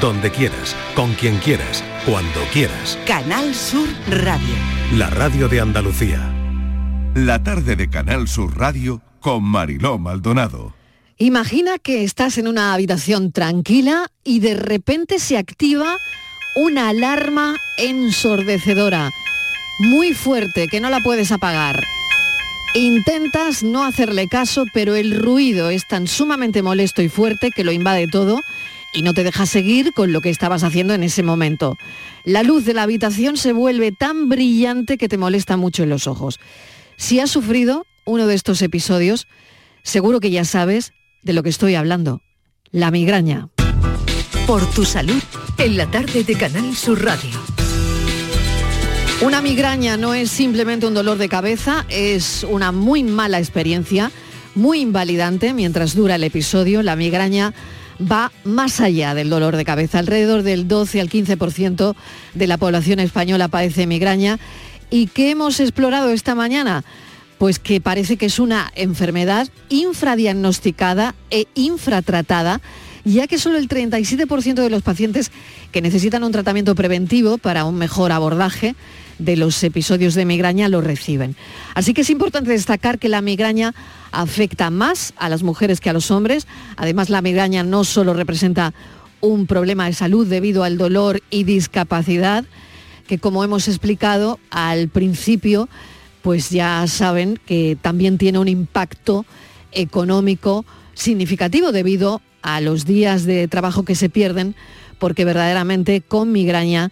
donde quieras, con quien quieras, cuando quieras. Canal Sur Radio. La radio de Andalucía. La tarde de Canal Sur Radio con Mariló Maldonado. Imagina que estás en una habitación tranquila y de repente se activa una alarma ensordecedora, muy fuerte, que no la puedes apagar. Intentas no hacerle caso, pero el ruido es tan sumamente molesto y fuerte que lo invade todo y no te deja seguir con lo que estabas haciendo en ese momento. La luz de la habitación se vuelve tan brillante que te molesta mucho en los ojos. Si has sufrido uno de estos episodios, seguro que ya sabes de lo que estoy hablando. La migraña. Por tu salud, en la tarde de Canal Sur Radio. Una migraña no es simplemente un dolor de cabeza, es una muy mala experiencia, muy invalidante mientras dura el episodio. La migraña va más allá del dolor de cabeza. Alrededor del 12 al 15% de la población española padece migraña. ¿Y qué hemos explorado esta mañana? Pues que parece que es una enfermedad infradiagnosticada e infratratada ya que solo el 37% de los pacientes que necesitan un tratamiento preventivo para un mejor abordaje de los episodios de migraña lo reciben. Así que es importante destacar que la migraña afecta más a las mujeres que a los hombres. Además, la migraña no solo representa un problema de salud debido al dolor y discapacidad, que como hemos explicado al principio, pues ya saben que también tiene un impacto económico significativo debido a los días de trabajo que se pierden, porque verdaderamente con migraña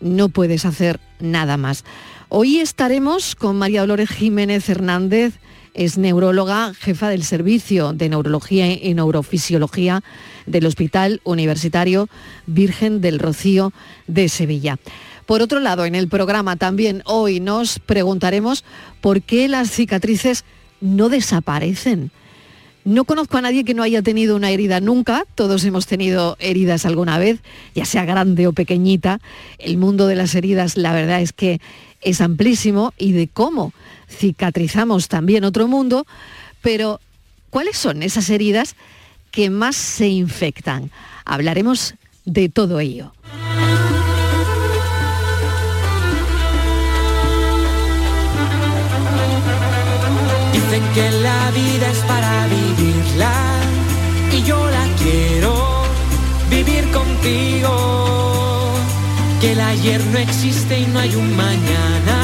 no puedes hacer nada más. Hoy estaremos con María Dolores Jiménez Hernández, es neuróloga, jefa del Servicio de Neurología y Neurofisiología del Hospital Universitario Virgen del Rocío de Sevilla. Por otro lado, en el programa también hoy nos preguntaremos por qué las cicatrices no desaparecen. No conozco a nadie que no haya tenido una herida nunca, todos hemos tenido heridas alguna vez, ya sea grande o pequeñita. El mundo de las heridas, la verdad es que es amplísimo y de cómo cicatrizamos también otro mundo, pero ¿cuáles son esas heridas que más se infectan? Hablaremos de todo ello. Dicen que la vida es para vivirla y yo la quiero vivir contigo. Que el ayer no existe y no hay un mañana,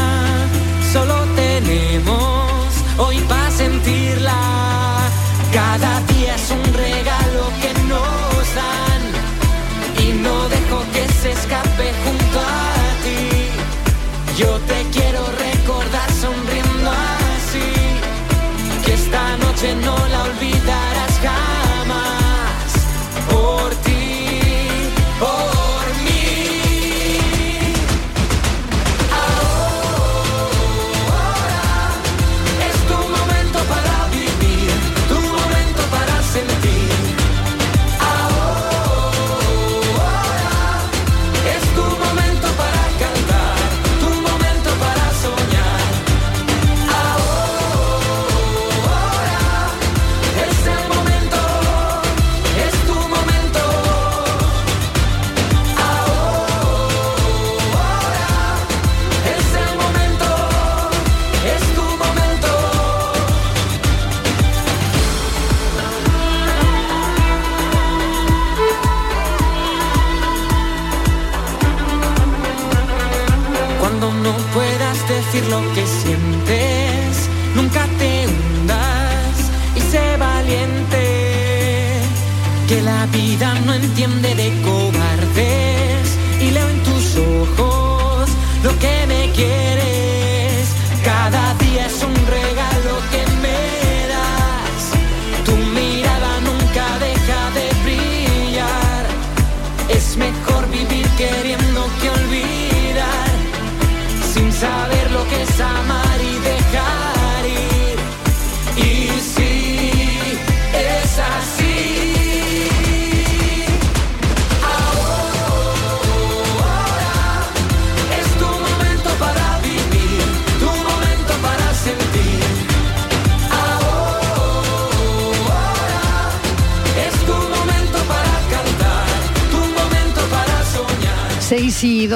Cada día es un regalo que nos dan. Y no dejo que se escape junto a ti. Yo te quiero recordar sonriendo así. Que esta noche no la olvidarás jamás. Por ti,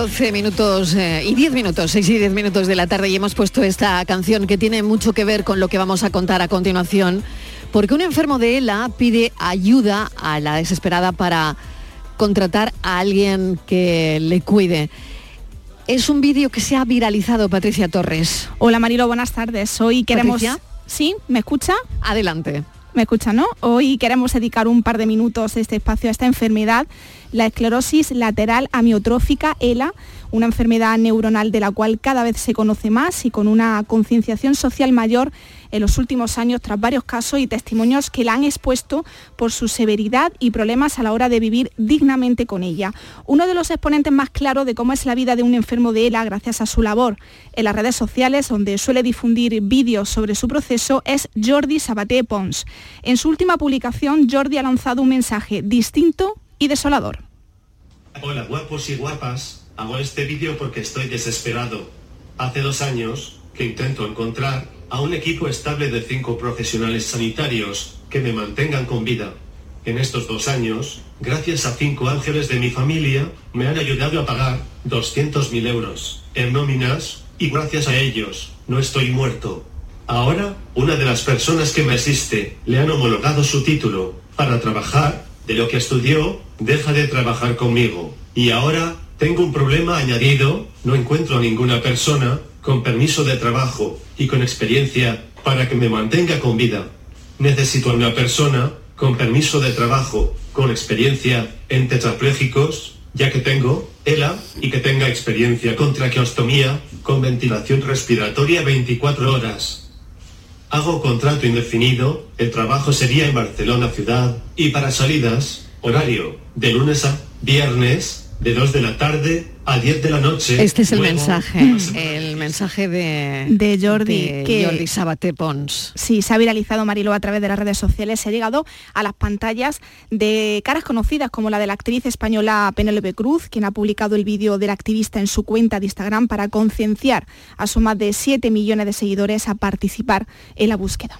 12 minutos eh, y 10 minutos, 6 y 10 minutos de la tarde y hemos puesto esta canción que tiene mucho que ver con lo que vamos a contar a continuación, porque un enfermo de ELA pide ayuda a la desesperada para contratar a alguien que le cuide. Es un vídeo que se ha viralizado, Patricia Torres. Hola Marilo, buenas tardes. Hoy queremos... Patricia. ¿Sí? ¿Me escucha? Adelante. ¿Me escucha, no? Hoy queremos dedicar un par de minutos este espacio a esta enfermedad, la esclerosis lateral amiotrófica, ELA, una enfermedad neuronal de la cual cada vez se conoce más y con una concienciación social mayor en los últimos años tras varios casos y testimonios que la han expuesto por su severidad y problemas a la hora de vivir dignamente con ella. Uno de los exponentes más claros de cómo es la vida de un enfermo de ELA gracias a su labor en las redes sociales, donde suele difundir vídeos sobre su proceso, es Jordi Sabaté Pons. En su última publicación, Jordi ha lanzado un mensaje distinto y desolador. Hola guapos y guapas, hago este vídeo porque estoy desesperado. Hace dos años que intento encontrar a un equipo estable de cinco profesionales sanitarios que me mantengan con vida. En estos dos años, gracias a cinco ángeles de mi familia, me han ayudado a pagar 200.000 euros en nóminas y gracias a ellos, no estoy muerto. Ahora, una de las personas que me asiste le han homologado su título para trabajar de lo que estudió, deja de trabajar conmigo. Y ahora tengo un problema añadido, no encuentro a ninguna persona con permiso de trabajo y con experiencia para que me mantenga con vida. Necesito a una persona con permiso de trabajo, con experiencia en tetraplégicos, ya que tengo ELA y que tenga experiencia con traqueostomía, con ventilación respiratoria 24 horas. Hago contrato indefinido, el trabajo sería en Barcelona ciudad, y para salidas, horario, de lunes a viernes, de 2 de la tarde a 10 de la noche. Este es el Luego, mensaje, el mensaje de, De Jordi, de que- Jordi Sabaté Pons. Sí, se ha viralizado Marilo a través de las redes sociales, se ha llegado a las pantallas de caras conocidas como la de la actriz española Penélope Cruz, quien ha publicado el vídeo del activista en su cuenta de Instagram para concienciar a su más de 7 millones de seguidores a participar en la búsqueda.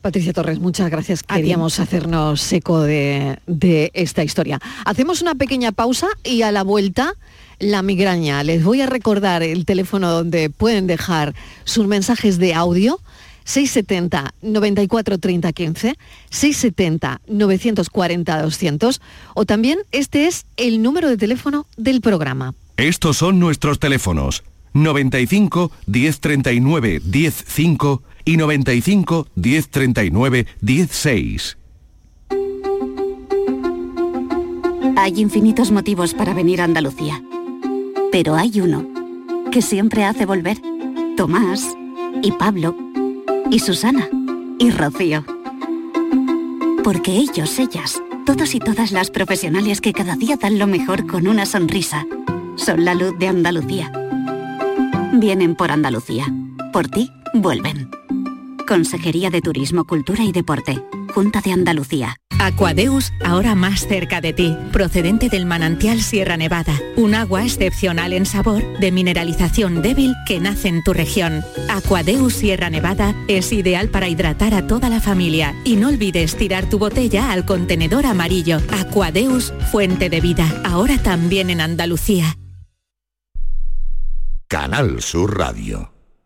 Patricia Torres, muchas gracias. Queríamos hacernos eco de, de esta historia. Hacemos una pequeña pausa y a la vuelta la migraña. Les voy a recordar el teléfono donde pueden dejar sus mensajes de audio. 670 94 30 15, 670 940 200 o también este es el número de teléfono del programa. Estos son nuestros teléfonos 95 1039 105 y 95 1039 16. Hay infinitos motivos para venir a Andalucía. Pero hay uno que siempre hace volver. Tomás y Pablo y Susana y Rocío. Porque ellos, ellas, todos y todas las profesionales que cada día dan lo mejor con una sonrisa, son la luz de Andalucía. Vienen por Andalucía. Por ti, vuelven. Consejería de Turismo, Cultura y Deporte. Junta de Andalucía. Aquadeus, ahora más cerca de ti, procedente del manantial Sierra Nevada, un agua excepcional en sabor, de mineralización débil que nace en tu región. Aquadeus Sierra Nevada es ideal para hidratar a toda la familia y no olvides tirar tu botella al contenedor amarillo. Aquadeus, fuente de vida, ahora también en Andalucía. Canal Sur Radio.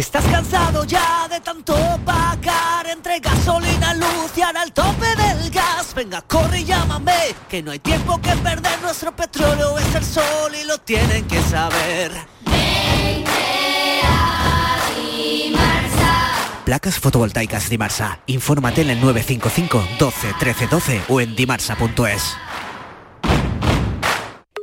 Estás cansado ya de tanto pagar entre gasolina, luz y ahora el tope del gas, venga, corre y llámame, que no hay tiempo que perder, nuestro petróleo es el sol y lo tienen que saber. Placas fotovoltaicas Dimarsa. Infórmate en el 955 12 13 12 o en dimarsa.es.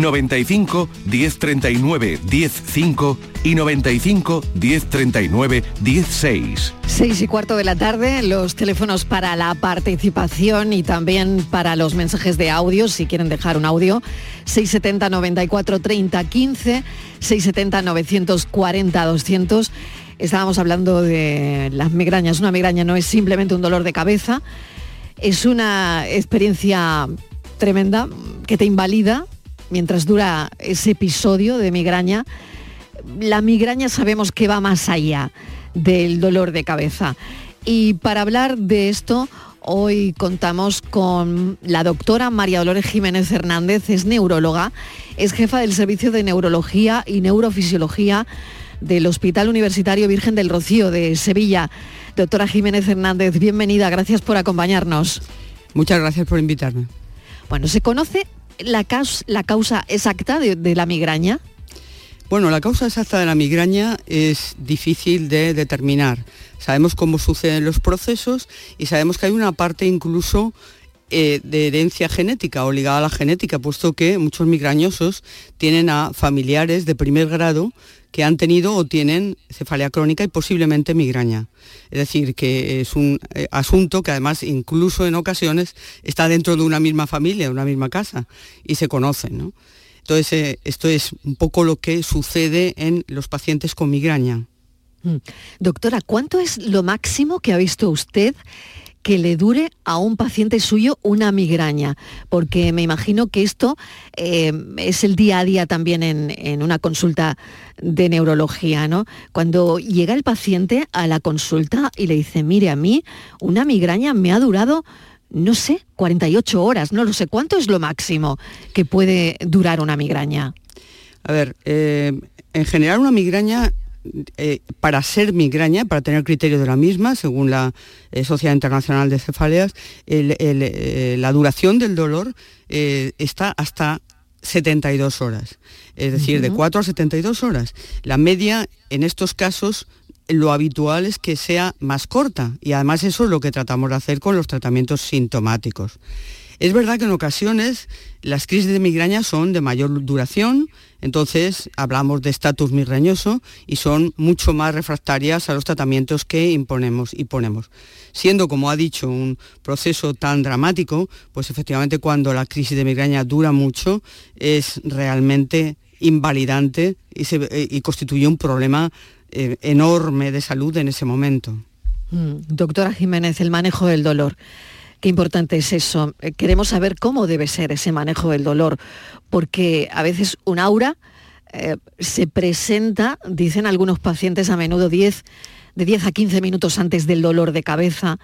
95 1039 105 y 95 1039 16. 6 y cuarto de la tarde, los teléfonos para la participación y también para los mensajes de audio, si quieren dejar un audio, 670 94 30 15, 670 940 200. Estábamos hablando de las migrañas. Una migraña no es simplemente un dolor de cabeza, es una experiencia tremenda que te invalida mientras dura ese episodio de migraña. La migraña sabemos que va más allá del dolor de cabeza. Y para hablar de esto, hoy contamos con la doctora María Dolores Jiménez Hernández, es neuróloga, es jefa del Servicio de Neurología y Neurofisiología del Hospital Universitario Virgen del Rocío de Sevilla. Doctora Jiménez Hernández, bienvenida, gracias por acompañarnos. Muchas gracias por invitarme. Bueno, ¿se conoce la la causa exacta de la migraña? Bueno, la causa exacta de la migraña es difícil de determinar. Sabemos cómo suceden los procesos y sabemos que hay una parte incluso eh, de herencia genética o ligada a la genética, puesto que muchos migrañosos tienen a familiares de primer grado que han tenido o tienen cefalea crónica y posiblemente migraña. Es decir, que es un eh, asunto que además incluso en ocasiones está dentro de una misma familia, de una misma casa, y se conocen. ¿no? Entonces, eh, esto es un poco lo que sucede en los pacientes con migraña. Mm. Doctora, ¿cuánto es lo máximo que ha visto usted que le dure a un paciente suyo una migraña? Porque me imagino que esto eh, es el día a día también en, en una consulta de neurología, ¿no? Cuando llega el paciente a la consulta y le dice, mire, a mí una migraña me ha durado no sé, 48 horas, no lo sé, ¿cuánto es lo máximo que puede durar una migraña? A ver, eh, en general una migraña, eh, para ser migraña, para tener criterio de la misma, según la eh, Sociedad Internacional de Cefaleas, el- el, eh, la duración del dolor está hasta 72 horas, es decir, de Ujú. 4 a 72 horas. La media en estos casos lo habitual es que sea más corta y además eso es lo que tratamos de hacer con los tratamientos sintomáticos. Es verdad que en ocasiones las crisis de migraña son de mayor duración, entonces hablamos de estatus migrañoso y son mucho más refractarias a los tratamientos que imponemos y ponemos. Siendo, como ha dicho, un proceso tan dramático, pues efectivamente cuando la crisis de migraña dura mucho es realmente invalidante y, eh, constituye un problema eh, enorme de salud en ese momento. Mm, Doctora Jiménez, el manejo del dolor. Qué importante es eso. Eh, Queremos saber cómo debe ser ese manejo del dolor, porque a veces un aura eh, se presenta, dicen algunos pacientes a menudo 10 de 10 a 15 minutos antes del dolor de cabeza,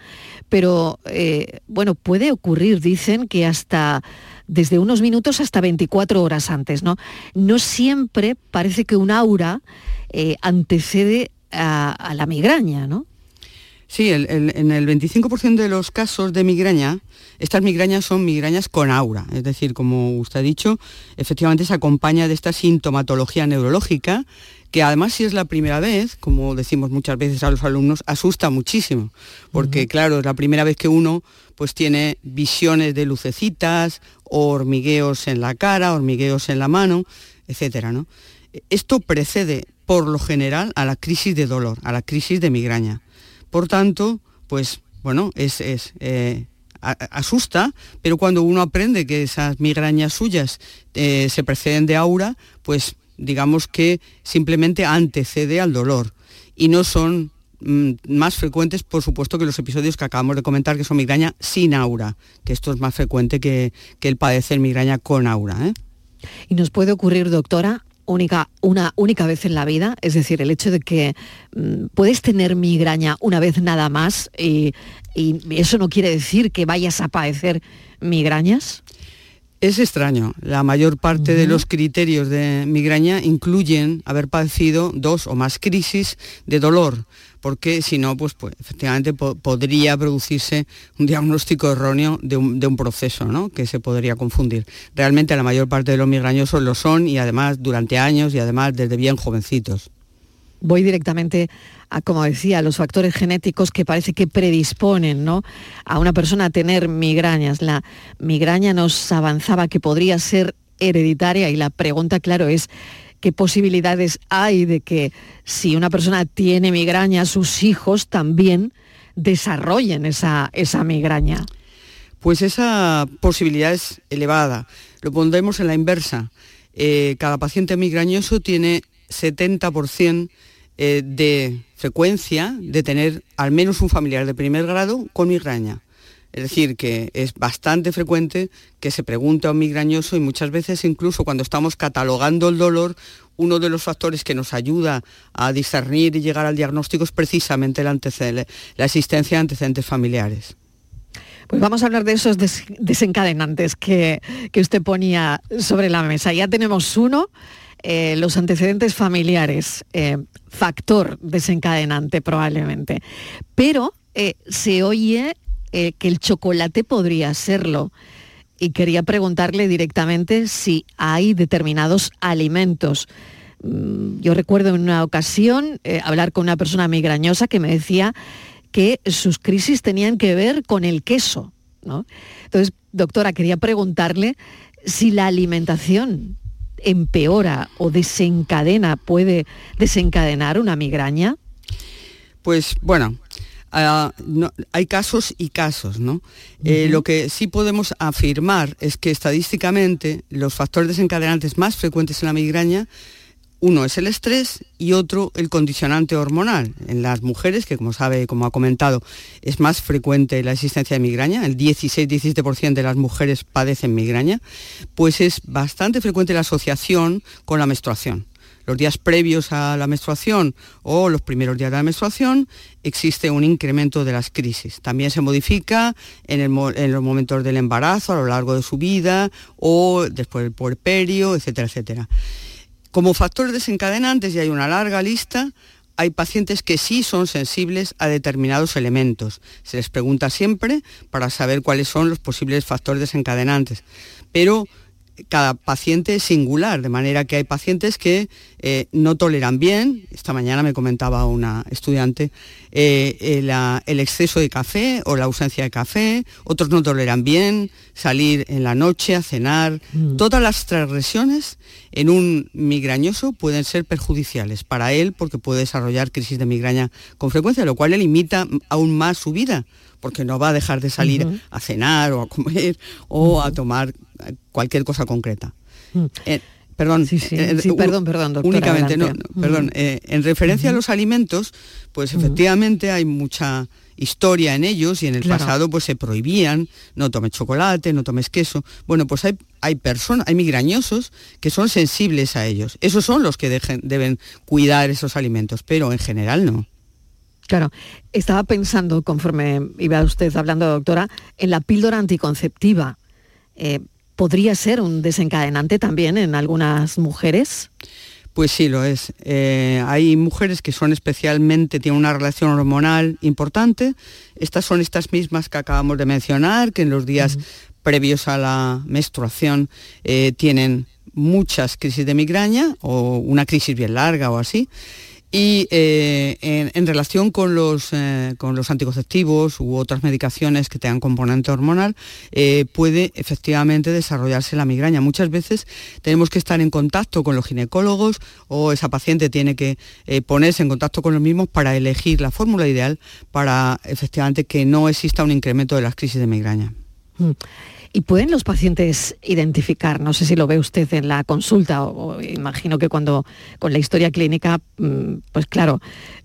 pero eh, bueno, puede ocurrir, dicen, que hasta desde unos minutos hasta 24 horas antes, ¿no? No siempre parece que un aura antecede a, a la migraña, ¿no? Sí, el- el- en el 25% de los casos de migraña, estas migrañas son migrañas con aura, es decir, como usted ha dicho, efectivamente se acompaña de esta sintomatología neurológica, que además si es la primera vez, como decimos muchas veces a los alumnos, asusta muchísimo, porque claro, es la primera vez que uno pues tiene visiones de lucecitas, o hormigueos en la cara, hormigueos en la mano, etcétera, ¿no? Esto precede, por lo general, a la crisis de dolor, a la crisis de migraña. Por tanto, pues bueno, es, es, eh, asusta, pero cuando uno aprende que esas migrañas suyas eh, se preceden de aura, pues digamos que simplemente antecede al dolor y no son mm, más frecuentes, por supuesto, que los episodios que acabamos de comentar, que son migraña sin aura, que esto es más frecuente que, que el padecer migraña con aura. ¿eh? Y nos puede ocurrir, doctora, única, una única vez en la vida, es decir, el hecho de que mm, puedes tener migraña una vez nada más y, y eso no quiere decir que vayas a padecer migrañas. Es extraño. La mayor parte de los criterios de migraña incluyen haber padecido dos o más crisis de dolor, porque si no, pues, pues efectivamente podría producirse un diagnóstico erróneo de un, proceso ¿no? que se podría confundir. Realmente la mayor parte de los migrañosos lo son y además durante años y además desde bien jovencitos. Voy directamente a, como decía, los factores genéticos que parece que predisponen ¿no? a una persona a tener migrañas. La migraña nos avanzaba que podría ser hereditaria y la pregunta, claro, es qué posibilidades hay de que si una persona tiene migraña, sus hijos también desarrollen esa, esa migraña. Pues esa posibilidad es elevada. Lo pondremos en la inversa. Eh, cada paciente migrañoso tiene 70% eh, de frecuencia de tener al menos un familiar de primer grado con migraña. Es decir, que es bastante frecuente que se pregunte a un migrañoso y muchas veces incluso cuando estamos catalogando el dolor, uno de los factores que nos ayuda a discernir y llegar al diagnóstico es precisamente la, existencia de antecedentes familiares. Pues vamos a hablar de esos desencadenantes que, que usted ponía sobre la mesa. Ya tenemos uno, eh, los antecedentes familiares, eh, factor desencadenante probablemente. Pero eh, se oye que el chocolate podría serlo. Y quería preguntarle directamente si hay determinados alimentos. Mm, yo recuerdo en una ocasión hablar con una persona migrañosa que me decía que sus crisis tenían que ver con el queso. Entonces, doctora, quería preguntarle si la alimentación empeora o desencadena, puede desencadenar una migraña? Pues bueno, hay casos y casos, ¿no? Eh, lo que sí podemos afirmar es que estadísticamente los factores desencadenantes más frecuentes en la migraña uno es el estrés y otro el condicionante hormonal. En las mujeres, que como sabe, como ha comentado, es más frecuente la existencia de migraña, el 16-17% de las mujeres padecen migraña, pues es bastante frecuente la asociación con la menstruación. Los días previos a la menstruación o los primeros días de la menstruación existe un incremento de las crisis. También se modifica en, los momentos del embarazo, a lo largo de su vida o después del puerperio, etcétera, etcétera. Como factores desencadenantes, y hay una larga lista, hay pacientes que sí son sensibles a determinados elementos. Se les pregunta siempre para saber cuáles son los posibles factores desencadenantes. Pero cada paciente es singular, de manera que hay pacientes que eh, no toleran bien, esta mañana me comentaba una estudiante, eh, el, exceso de café o la ausencia de café, otros no toleran bien salir en la noche a cenar. Mm. Todas las transgresiones en un migrañoso pueden ser perjudiciales para él porque puede desarrollar crisis de migraña con frecuencia, lo cual le limita aún más su vida porque no va a dejar de salir a cenar o a comer o a tomar cualquier cosa concreta. Mm. Eh, perdón, sí, eh, perdón, perdón, doctora, Únicamente, no, perdón. Eh, en referencia a los alimentos, pues efectivamente hay mucha historia en ellos y en el pasado pues se prohibían, no tomes chocolate, no tomes queso. Bueno, pues hay, hay personas, hay migrañosos que son sensibles a ellos. Esos son los que deben cuidar esos alimentos, pero en general no. Claro, estaba pensando, conforme iba usted hablando, doctora, en la píldora anticonceptiva. Eh, ¿Podría ser un desencadenante también en algunas mujeres? Pues sí, lo es. Eh, hay mujeres que son especialmente, tienen una relación hormonal importante. Estas son estas mismas que acabamos de mencionar, que en los días previos a la menstruación eh, tienen muchas crisis de migraña o una crisis bien larga o así. Y eh, en, relación con los, eh, con los anticonceptivos u otras medicaciones que tengan componente hormonal, eh, puede efectivamente desarrollarse la migraña. Muchas veces tenemos que estar en contacto con los ginecólogos o esa paciente tiene que ponerse en contacto con los mismos para elegir la fórmula ideal para efectivamente que no exista un incremento de las crisis de migraña. Mm. ¿Y pueden los pacientes identificar, no sé si lo ve usted en la consulta, o, imagino que cuando con la historia clínica, mm, pues claro,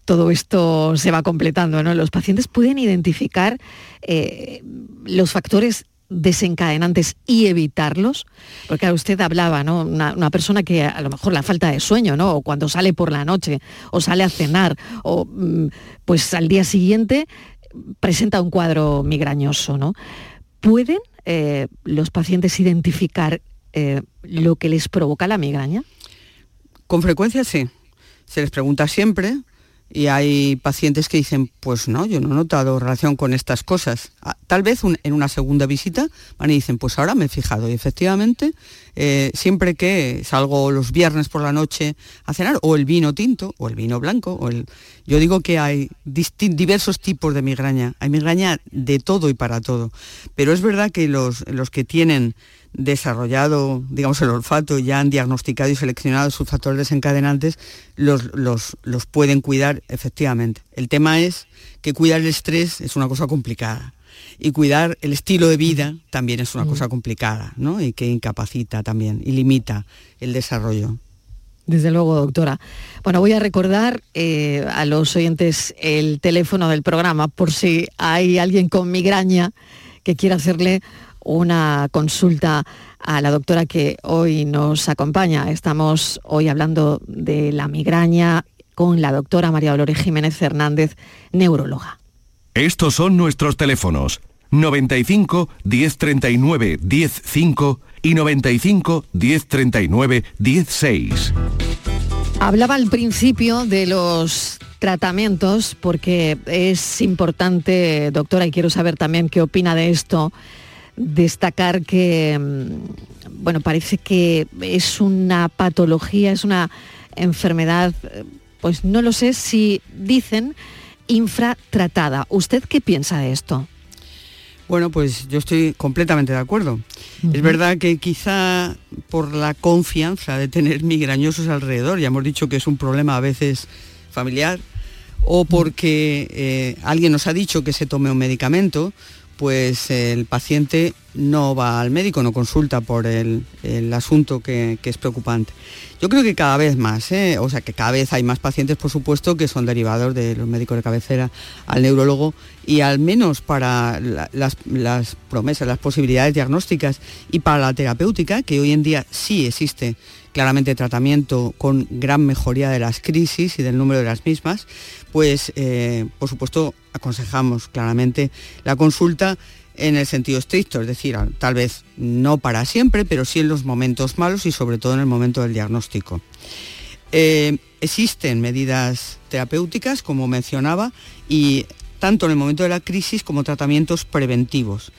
todo esto se va completando, ¿no? Los pacientes pueden identificar eh, los factores desencadenantes y evitarlos? Porque usted hablaba, ¿no? Una, persona que a lo mejor la falta de sueño, ¿no? O cuando sale por la noche, o sale a cenar, o mm, pues al día siguiente presenta un cuadro migrañoso, ¿no? ¿Pueden eh, los pacientes identificar eh, lo que les provoca la migraña? Con frecuencia sí. Se les pregunta siempre y hay pacientes que dicen, pues no, yo no he notado relación con estas cosas. Ah, tal vez en una segunda visita van y dicen, pues ahora me he fijado. Y efectivamente, eh, siempre que salgo los viernes por la noche a cenar, o el vino tinto, o el vino blanco, o el... yo digo que hay diversos tipos de migraña. Hay migraña de todo y para todo. Pero es verdad que los, los que tienen desarrollado, digamos, el olfato, ya han diagnosticado y seleccionado sus factores desencadenantes, los, los, pueden cuidar efectivamente. El tema es que cuidar el estrés es una cosa complicada y cuidar el estilo de vida también es una mm. cosa complicada, ¿no? Y que incapacita también y limita el desarrollo. Desde luego, doctora. Bueno, voy a recordar eh, a los oyentes el teléfono del programa por si hay alguien con migraña que quiera hacerle una consulta a la doctora que hoy nos acompaña. Estamos hoy hablando de la migraña con la doctora María Dolores Jiménez Fernández, neuróloga. Estos son nuestros teléfonos 95 1039 105 y 95 1039 16. Hablaba al principio de los tratamientos porque es importante, doctora, y quiero saber también qué opina de esto destacar que, mm, bueno, parece que es una patología, es una enfermedad, pues no lo sé si dicen infratratada. ¿Usted qué piensa de esto? Bueno, pues yo estoy completamente de acuerdo. Es verdad que quizá por la confianza de tener migrañosos alrededor, ya hemos dicho que es un problema a veces familiar, o porque eh, alguien nos ha dicho que se tome un medicamento, pues el paciente no va al médico, no consulta por el, asunto que, es preocupante. Yo creo que cada vez más, ¿eh? o sea que cada vez hay más pacientes, por supuesto, que son derivados de los médicos de cabecera al neurólogo y al menos para las, las promesas, las posibilidades diagnósticas y para la terapéutica, que hoy en día sí existe claramente tratamiento con gran mejoría de las crisis y del número de las mismas, pues eh, por supuesto aconsejamos claramente la consulta en el sentido estricto, es decir, tal vez no para siempre, pero sí en los momentos malos y sobre todo en el momento del diagnóstico. Eh, existen medidas terapéuticas, como mencionaba, y tanto en el momento de la crisis como tratamientos preventivos.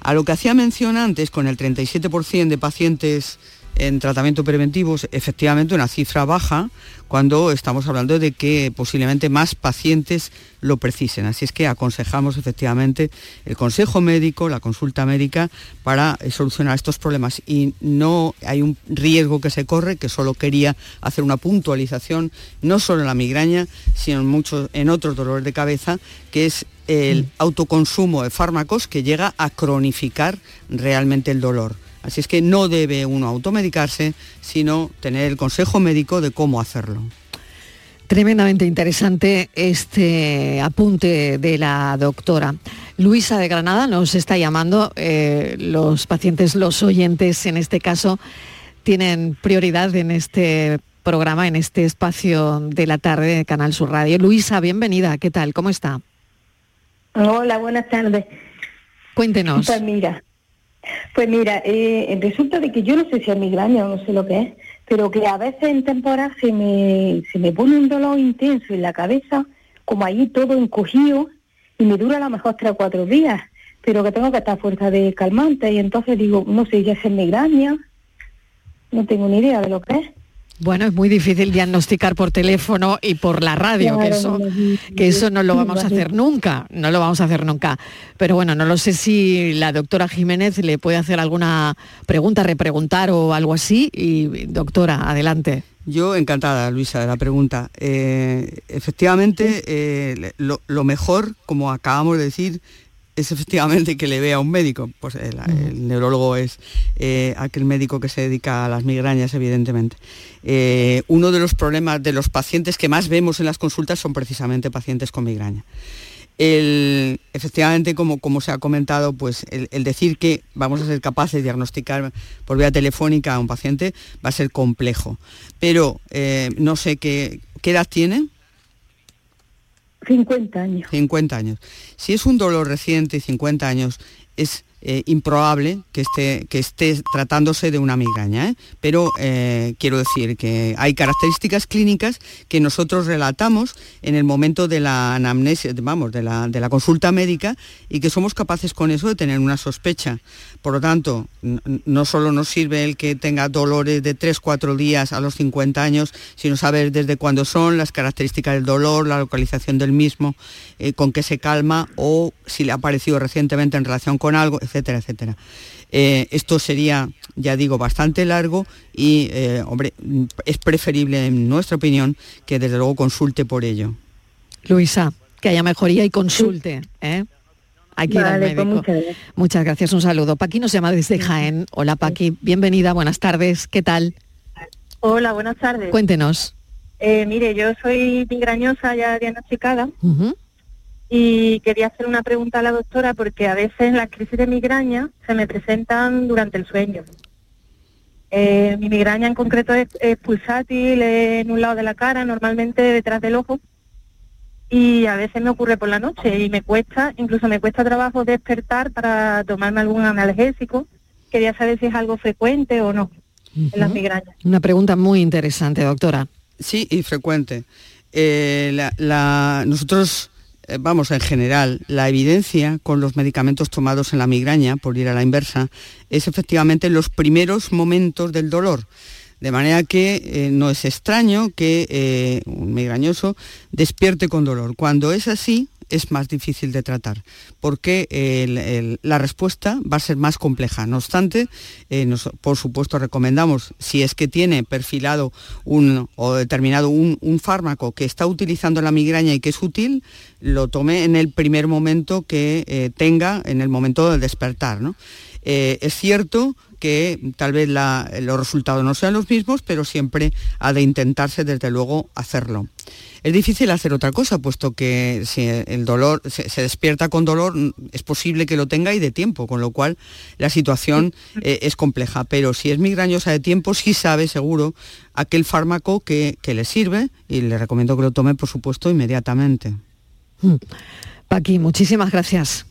A lo que hacía mención antes, con el 37% de pacientes en tratamiento preventivo, efectivamente una cifra baja cuando estamos hablando de que posiblemente más pacientes lo precisen. Así es que aconsejamos efectivamente el consejo médico, la consulta médica para eh, solucionar estos problemas. Y no hay un riesgo que se corre, que solo quería hacer una puntualización, no solo en la migraña, sino en, muchos, en otros dolores de cabeza, que es el mm. autoconsumo de fármacos que llega a cronificar realmente el dolor. Así es que no debe uno automedicarse, sino tener el consejo médico de cómo hacerlo. Tremendamente interesante este apunte de la doctora. Luisa de Granada nos está llamando. Eh, los pacientes, los oyentes en este caso, tienen prioridad en este programa, en este espacio de la tarde de Canal Sur Radio. Luisa, bienvenida. ¿Qué tal? ¿Cómo está? Hola, buenas tardes. Cuéntenos. Pues mira, pues mira, eh, resulta de que yo no sé si es migraña o no sé lo que es, pero que a veces en temporada se me, se me pone un dolor intenso en la cabeza, como ahí todo encogido, y me dura a lo mejor tres o cuatro días, pero que tengo que estar fuerza de calmante, y entonces digo, no sé, ya es migraña, no tengo ni idea de lo que es. Bueno, es muy difícil diagnosticar por teléfono y por la radio, que, eso, que eso no lo vamos a hacer nunca, no lo vamos a hacer nunca. Pero bueno, no lo sé si la doctora Jiménez le puede hacer alguna pregunta, repreguntar o algo así. Y doctora, adelante. Yo encantada, Luisa, de la pregunta. Eh, efectivamente, eh, lo, mejor, como acabamos de decir, es efectivamente que le vea a un médico. Pues el, neurólogo es eh, aquel médico que se dedica a las migrañas, evidentemente. Eh, uno de los problemas de los pacientes que más vemos en las consultas son precisamente pacientes con migraña. efectivamente, como, como, se ha comentado, pues el, decir que vamos a ser capaces de diagnosticar por vía telefónica a un paciente va a ser complejo. Pero eh, no sé qué, qué edad tiene. 50 años. 50 años. Si es un dolor reciente y 50 años, es eh, improbable que esté, que esté tratándose de una migraña. ¿eh? Pero eh, quiero decir que hay características clínicas que nosotros relatamos en el momento de la anamnesia, vamos, de la, de la consulta médica y que somos capaces con eso de tener una sospecha. Por lo tanto, no solo nos sirve el que tenga dolores de 3-4 días a los 50 años, sino saber desde cuándo son, las características del dolor, la localización del mismo, con qué se calma o si le ha aparecido recientemente en relación con algo, etcétera, etcétera. Eh, esto sería, ya digo, bastante largo y, eh, hombre, es preferible, en nuestra opinión, que desde luego consulte por ello. Luisa, que haya mejoría y consulte. ¿eh? Aquí vale, pues muchas, gracias. muchas gracias, un saludo. Paqui nos llama desde Jaén. Hola Paqui, bienvenida, buenas tardes, ¿qué tal? Hola, buenas tardes. Cuéntenos. mire, yo soy migrañosa ya diagnosticada y quería hacer una pregunta a la doctora porque a veces las crisis de migraña se me presentan durante el sueño. Eh, mi migraña en concreto es, pulsátil en un lado de la cara, normalmente detrás del ojo, y a veces me ocurre por la noche y me cuesta, incluso me cuesta trabajo despertar para tomarme algún analgésico. Quería saber si es algo frecuente o no en las migrañas. Una pregunta muy interesante, doctora. Sí, y frecuente. Eh, nosotros eh, vamos, en general, la evidencia con los medicamentos tomados en la migraña, por ir a la inversa, es efectivamente los primeros momentos del dolor. De manera que eh, no es extraño que eh, un migrañoso despierte con dolor. Cuando es así, es más difícil de tratar, porque la respuesta va a ser más compleja. No obstante, eh, por supuesto recomendamos, si es que tiene perfilado un, o determinado un, fármaco que está utilizando la migraña y que es útil, lo tome en el primer momento que tenga, en el momento del despertar. Eh, es cierto que tal vez los resultados no sean los mismos, pero siempre ha de intentarse desde luego hacerlo. Es difícil hacer otra cosa, puesto que si el dolor se, despierta con dolor, es posible que lo tenga y de tiempo, con lo cual la situación eh, es compleja. Pero si es migrañosa de tiempo, sí sabe seguro aquel fármaco que, le sirve y le recomiendo que lo tome, por supuesto, inmediatamente. Hmm. Paqui, muchísimas gracias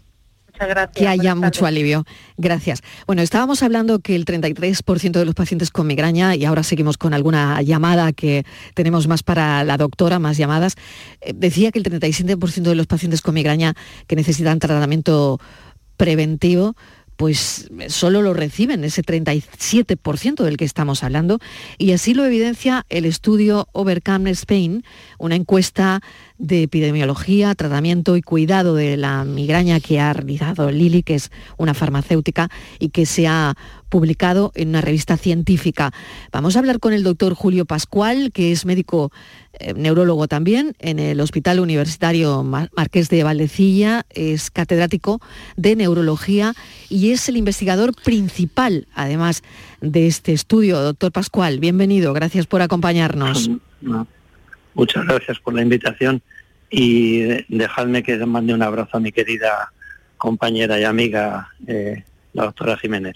gracias. Que haya mucho alivio. Gracias. Bueno, estábamos hablando que el 33% de los pacientes con migraña, y ahora seguimos con alguna llamada que tenemos más para la doctora, más llamadas, eh, decía que el 37% de los pacientes con migraña que necesitan tratamiento preventivo pues solo lo reciben, ese 37% del que estamos hablando, y así lo evidencia el estudio Overcome Spain, una encuesta de epidemiología, tratamiento y cuidado de la migraña que ha realizado Lili, que es una farmacéutica y que se ha publicado en una revista científica. Vamos a hablar con el doctor Julio Pascual, que es médico eh, neurólogo también en el Hospital Universitario Marqués de Valdecilla, es catedrático de neurología y es el investigador principal, además, de este estudio. Doctor Pascual, bienvenido, gracias por acompañarnos. Muchas gracias por la invitación y dejadme que mande un abrazo a mi querida compañera y amiga, eh, la doctora Jiménez.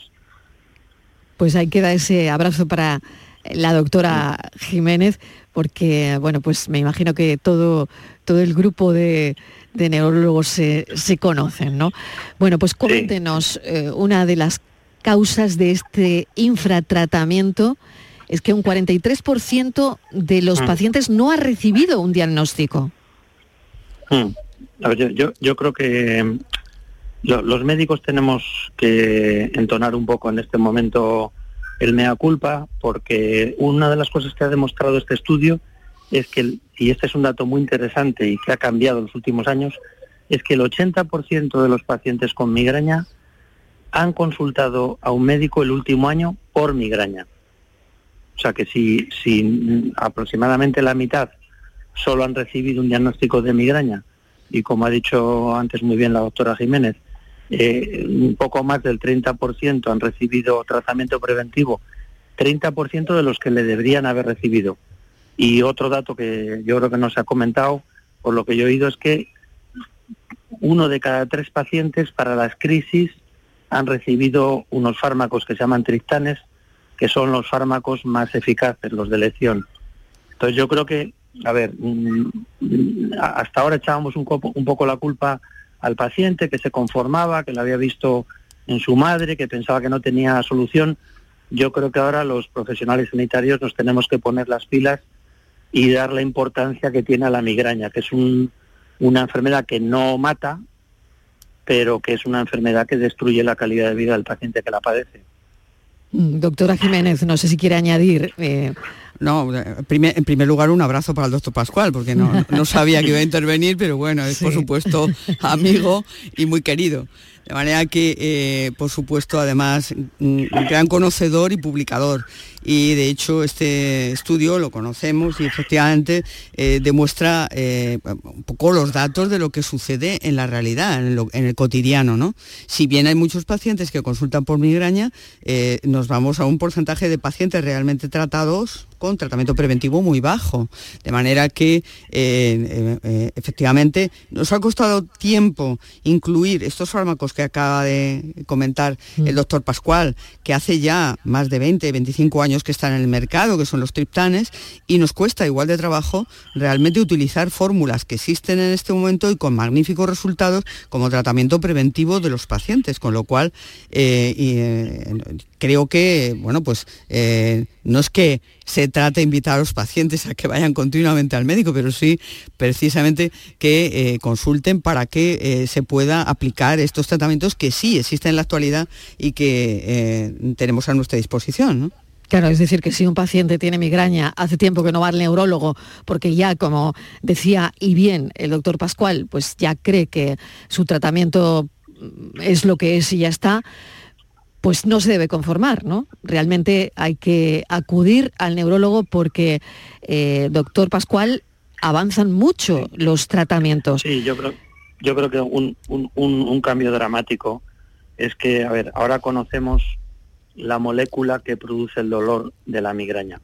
Pues ahí queda ese abrazo para la doctora Jiménez, porque, bueno, pues me imagino que todo, todo el grupo de, neurólogos se, conocen, ¿no? Bueno, pues coméntenos eh, una de las causas de este infratratamiento es que un 43% de los mm. pacientes no ha recibido un diagnóstico. Mm. yo, creo que mm, los médicos tenemos que entonar un poco en este momento el mea culpa, porque una de las cosas que ha demostrado este estudio es que, y este es un dato muy interesante y que ha cambiado en los últimos años, es que el 80% de los pacientes con migraña han consultado a un médico el último año por migraña. O sea que si, aproximadamente la mitad solo han recibido un diagnóstico de migraña y como ha dicho antes muy bien la doctora Jiménez, eh, un poco más del 30% han recibido tratamiento preventivo, 30% de los que le deberían haber recibido. Y otro dato que yo creo que no se ha comentado, por lo que yo he oído, es que uno de cada tres pacientes para las crisis han recibido unos fármacos que se llaman triptanes, que son los fármacos más eficaces, los de elección. Entonces yo creo que, a ver, mm, hasta ahora echábamos un, poco la culpa al paciente que se conformaba, que le había visto en su madre, que pensaba que no tenía solución. Yo creo que ahora los profesionales sanitarios nos tenemos que poner las pilas y dar la importancia que tiene a la migraña, que es una enfermedad que no mata, pero que es una enfermedad que destruye la calidad de vida del paciente que la padece. Mm, doctora Jiménez, no sé si quiere añadir. Eh, no, en primer lugar un abrazo para el doctor Pascual, porque no, sabía que iba a intervenir, pero bueno, es por supuesto amigo y muy querido. De manera que, eh, por supuesto, además, un gran conocedor y publicador y de hecho este estudio lo conocemos y efectivamente eh, demuestra eh, un poco los datos de lo que sucede en la realidad, en, el cotidiano. ¿no? Si bien hay muchos pacientes que consultan por migraña, eh, nos vamos a un porcentaje de pacientes realmente tratados con tratamiento preventivo muy bajo. De manera que efectivamente nos ha costado tiempo incluir estos fármacos que acaba de comentar el mm. doctor Pascual, que hace ya más de 20, 25 años que están en el mercado, que son los triptanes, y nos cuesta igual de trabajo realmente utilizar fórmulas que existen en este momento y con magníficos resultados como tratamiento preventivo de los pacientes, con lo cual eh, eh, creo que, bueno, pues eh, no es que se trate de invitar a los pacientes a que vayan continuamente al médico, pero sí precisamente que consulten para que se pueda aplicar estos tratamientos que sí existen en la actualidad y que tenemos a nuestra disposición. Claro, es decir, que si un paciente tiene migraña, hace tiempo que no va al neurólogo, porque ya, como decía y bien el doctor Pascual, pues ya cree que su tratamiento es lo que es y ya está, pues no se debe conformar, ¿no? Realmente hay que acudir al neurólogo porque, eh, doctor Pascual, avanzan mucho los tratamientos. Sí, yo creo, yo creo que un cambio dramático es que, a ver, ahora conocemos la molécula que produce el dolor de la migraña,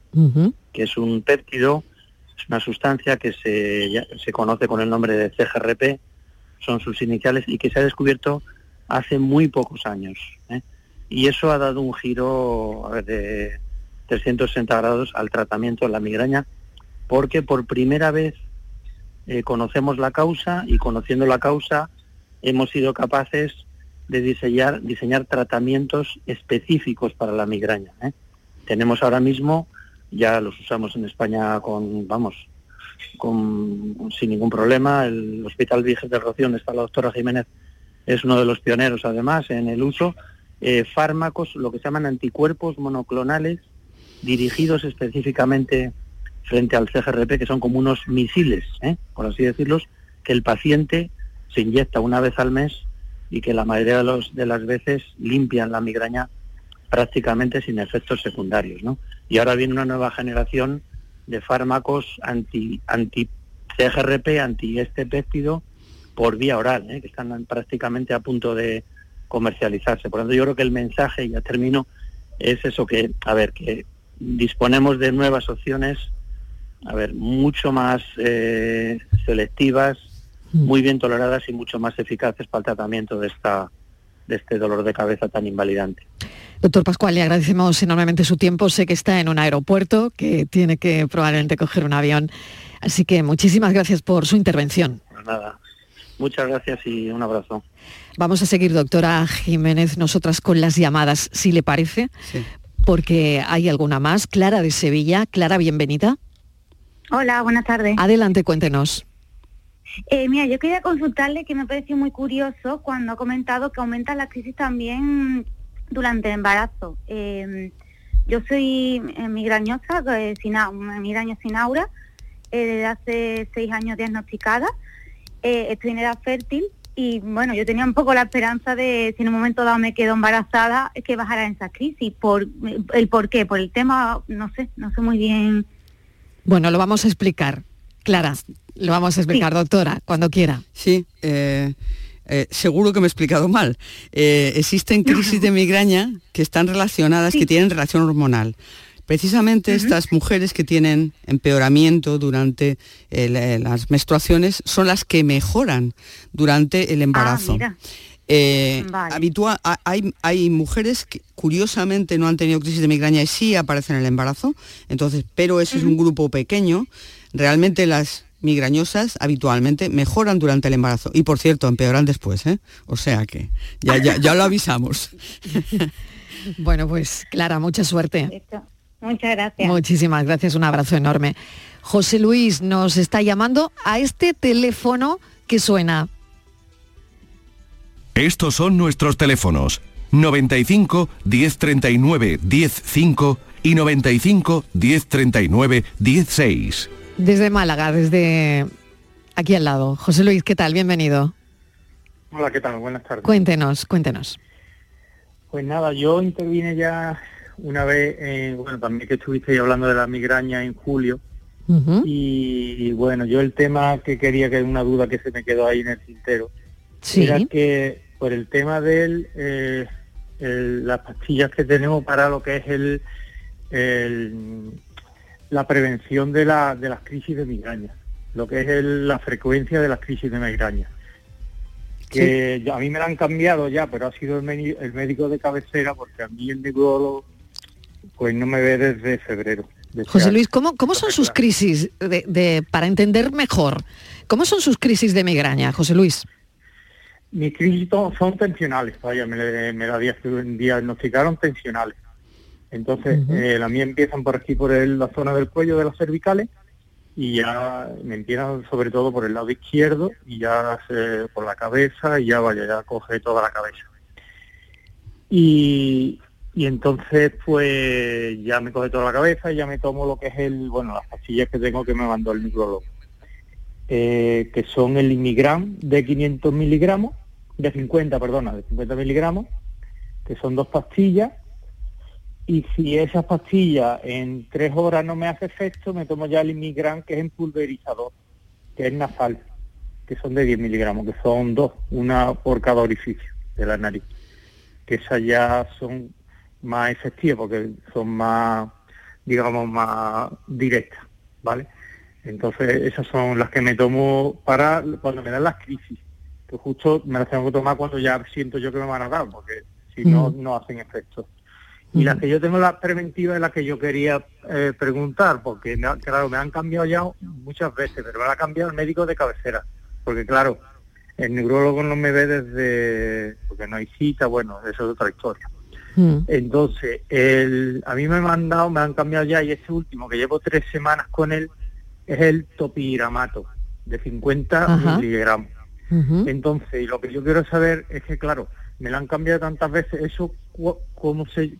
que es un péptido, es una sustancia que se, se conoce con el nombre de CGRP, son sus iniciales, y que se ha descubierto hace muy pocos años. ¿eh? Y eso ha dado un giro de 360 grados al tratamiento de la migraña, porque por primera vez eh, conocemos la causa y conociendo la causa hemos sido capaces de diseñar, diseñar tratamientos específicos para la migraña. ¿eh? Tenemos ahora mismo, ya los usamos en España con, vamos, con, sin ningún problema. El Hospital Viges de Rocío, donde está la doctora Jiménez, es uno de los pioneros además en el uso. Eh, fármacos, lo que se llaman anticuerpos monoclonales, dirigidos específicamente frente al CGRP, que son como unos misiles, ¿eh? por así decirlos, que el paciente se inyecta una vez al mes y que la mayoría de, los, de las veces limpian la migraña prácticamente sin efectos secundarios. ¿no? Y ahora viene una nueva generación de fármacos anti, anti CGRP, anti este péptido por vía oral, ¿eh? que están prácticamente a punto de comercializarse. Por lo tanto, yo creo que el mensaje, ya termino, es eso que, a ver, que disponemos de nuevas opciones, a ver, mucho más eh, selectivas. Muy bien toleradas y mucho más eficaces para el tratamiento de, esta, de este dolor de cabeza tan invalidante. Doctor Pascual, le agradecemos enormemente su tiempo. Sé que está en un aeropuerto, que tiene que probablemente coger un avión. Así que muchísimas gracias por su intervención. Nada, muchas gracias y un abrazo. Vamos a seguir, doctora Jiménez, nosotras con las llamadas, si le parece, porque hay alguna más. Clara de Sevilla. Clara, bienvenida. Hola, buenas tardes. Adelante, cuéntenos. Eh, mira, yo quería consultarle que me pareció muy curioso cuando ha comentado que aumenta la crisis también durante el embarazo. Em, yo soy eh, migrañosa, eh, sin, migraña sin aura, desde hace seis años diagnosticada. estoy en edad fértil y bueno, yo tenía un poco la esperanza de si en un momento dado me quedo embarazada, que bajara esa crisis. Por, ¿El por qué? Por el tema, no sé, no sé muy bien. Bueno, lo vamos a explicar. Clara, lo vamos a explicar, doctora, cuando quiera. Sí, eh, eh, seguro que me he explicado mal. Eh, existen crisis de migraña que están relacionadas, que tienen relación hormonal. Precisamente estas mujeres que tienen empeoramiento durante las menstruaciones son las que mejoran durante el ah, embarazo. hay, hay, mujeres que curiosamente no han tenido crisis de migraña y sí aparecen en el embarazo, entonces, pero ese es un grupo pequeño. Realmente las migrañosas habitualmente mejoran durante el embarazo y por cierto empeoran después, ¿eh? O sea que ya, ya, ya lo avisamos. bueno, pues Clara, mucha suerte. Muchas gracias. Muchísimas gracias, un abrazo enorme. José Luis nos está llamando a este teléfono que suena. Estos son nuestros teléfonos 95 1039 105 y 95 1039 16. Desde Málaga, desde aquí al lado. José Luis, ¿qué tal? Bienvenido. Hola, ¿qué tal? Buenas tardes. Cuéntenos, cuéntenos. Pues nada, yo intervine ya una vez, en, bueno, también que estuvisteis hablando de la migraña en julio. y, bueno, yo el tema que quería, que es una duda que se me quedó ahí en el tintero, era que por el tema de eh, las pastillas que tenemos para lo que es el, la prevención de, la, de las crisis de migraña, lo que es la frecuencia de las crisis de migraña. Que a mí me la han cambiado ya, pero ha sido el, médico de cabecera porque a mí el neurólogo pues no me ve desde febrero. José Luis, ¿cómo, cómo son sus crisis de, para entender mejor? ¿Cómo son sus crisis de migraña, José Luis? Mis crisis son tensionales, vaya, me, me la diagnosticaron tensionales. Entonces, eh, la mía empiezan por aquí, por la zona del cuello de las cervicales, y ya me empiezan sobre todo por el lado izquierdo, y ya por la cabeza, y ya vaya, ya coge toda la cabeza. Y, y entonces, pues ya me coge toda la cabeza y ya me tomo lo que es el, bueno, las pastillas que tengo que me mandó el micrólogo, eh, que son el Imigram de 500 miligramos, de 50, perdona, de 50 miligramos, que son dos pastillas, y si esa pastilla en tres horas no me hace efecto, me tomo ya el Imigran, que es en pulverizador, que es nasal, que son de 10 miligramos, que son dos, una por cada orificio de la nariz. Que esas ya son más efectivas porque son más, digamos, más directas, ¿vale? Entonces esas son las que me tomo para cuando me dan las crisis, que justo me las tengo que tomar cuando ya siento yo que me van a dar, porque si no, no hacen efecto. Y la que yo tengo la preventiva es la que yo quería eh, preguntar, porque claro, me han cambiado ya muchas veces, pero me ha cambiado el médico de cabecera, porque claro, el neurólogo no me ve desde, porque no hay cita, bueno, eso es otra historia. Mm. Entonces, el, a mí me han mandado, me han cambiado ya, y ese último, que llevo tres semanas con él, es el topiramato, de 50 miligramos. Entonces, lo que yo quiero saber es que, claro, me la han cambiado tantas veces, eso, ¿cómo sé,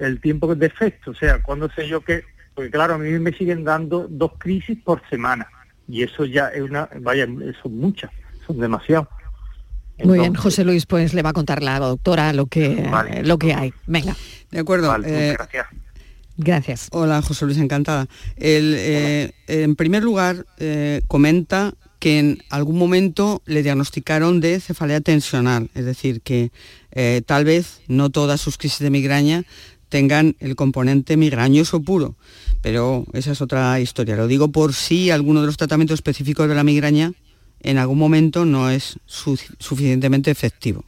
el tiempo de efecto? O sea, cuando sé yo que, porque claro, a mí me siguen dando dos crisis por semana, y eso ya es una, vaya, son muchas, son demasiadas. Muy bien, José Luis, pues le va a contar la doctora lo que, lo que hay. Venga. De acuerdo. Eh, gracias. Gracias. Hola, José Luis, encantada. Eh, en primer lugar, eh, comenta que en algún momento le diagnosticaron de cefalea tensional, es decir, que eh, tal vez no todas sus crisis de migraña tengan el componente migrañoso puro, pero esa es otra historia. Lo digo por si alguno de los tratamientos específicos de la migraña en algún momento no es suficientemente efectivo.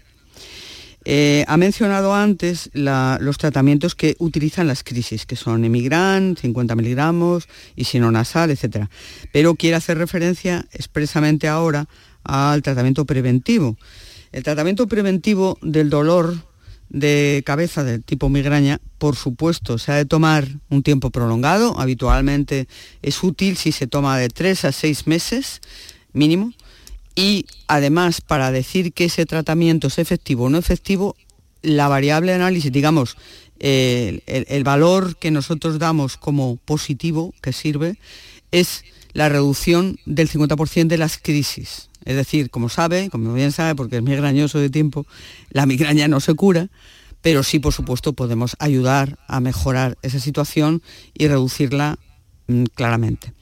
Eh, ha mencionado antes los tratamientos que utilizan las crisis, que son Emigran, 50 miligramos, y sinonasal, etc. Pero quiere hacer referencia expresamente ahora al tratamiento preventivo. El tratamiento preventivo del dolor de cabeza del tipo migraña, por supuesto, se ha de tomar un tiempo prolongado. Habitualmente es útil si se toma de 3 a 6 meses mínimo y además, para decir que ese tratamiento es efectivo o no efectivo, la variable de análisis, digamos, el, valor que nosotros damos como positivo, que sirve, es la reducción del 50% de las crisis. Es decir, como sabe, como bien sabe, porque es migrañoso de tiempo, la migraña no se cura, pero sí, por supuesto, podemos ayudar a mejorar esa situación y reducirla mm, claramente.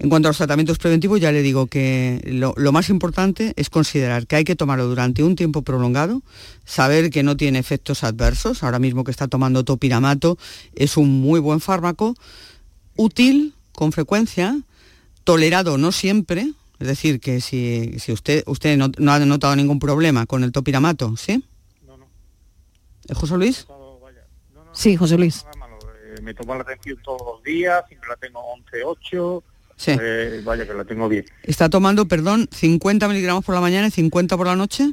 En cuanto a los tratamientos preventivos, ya le digo que lo, más importante es considerar que hay que tomarlo durante un tiempo prolongado, saber que no tiene efectos adversos. Ahora mismo que está tomando topiramato es un muy buen fármaco, útil con frecuencia, tolerado no siempre, es decir, que si, usted, usted no, ha notado ningún problema con el topiramato, ¿sí? No, no. ¿Es José Luis? sí, José Luis. Eh, me tomo la atención todos los días, siempre la tengo 11-8, Sí. Pues, vaya que lo tengo bien. ¿Está tomando, perdón, 50 miligramos por la mañana y 50 por la noche?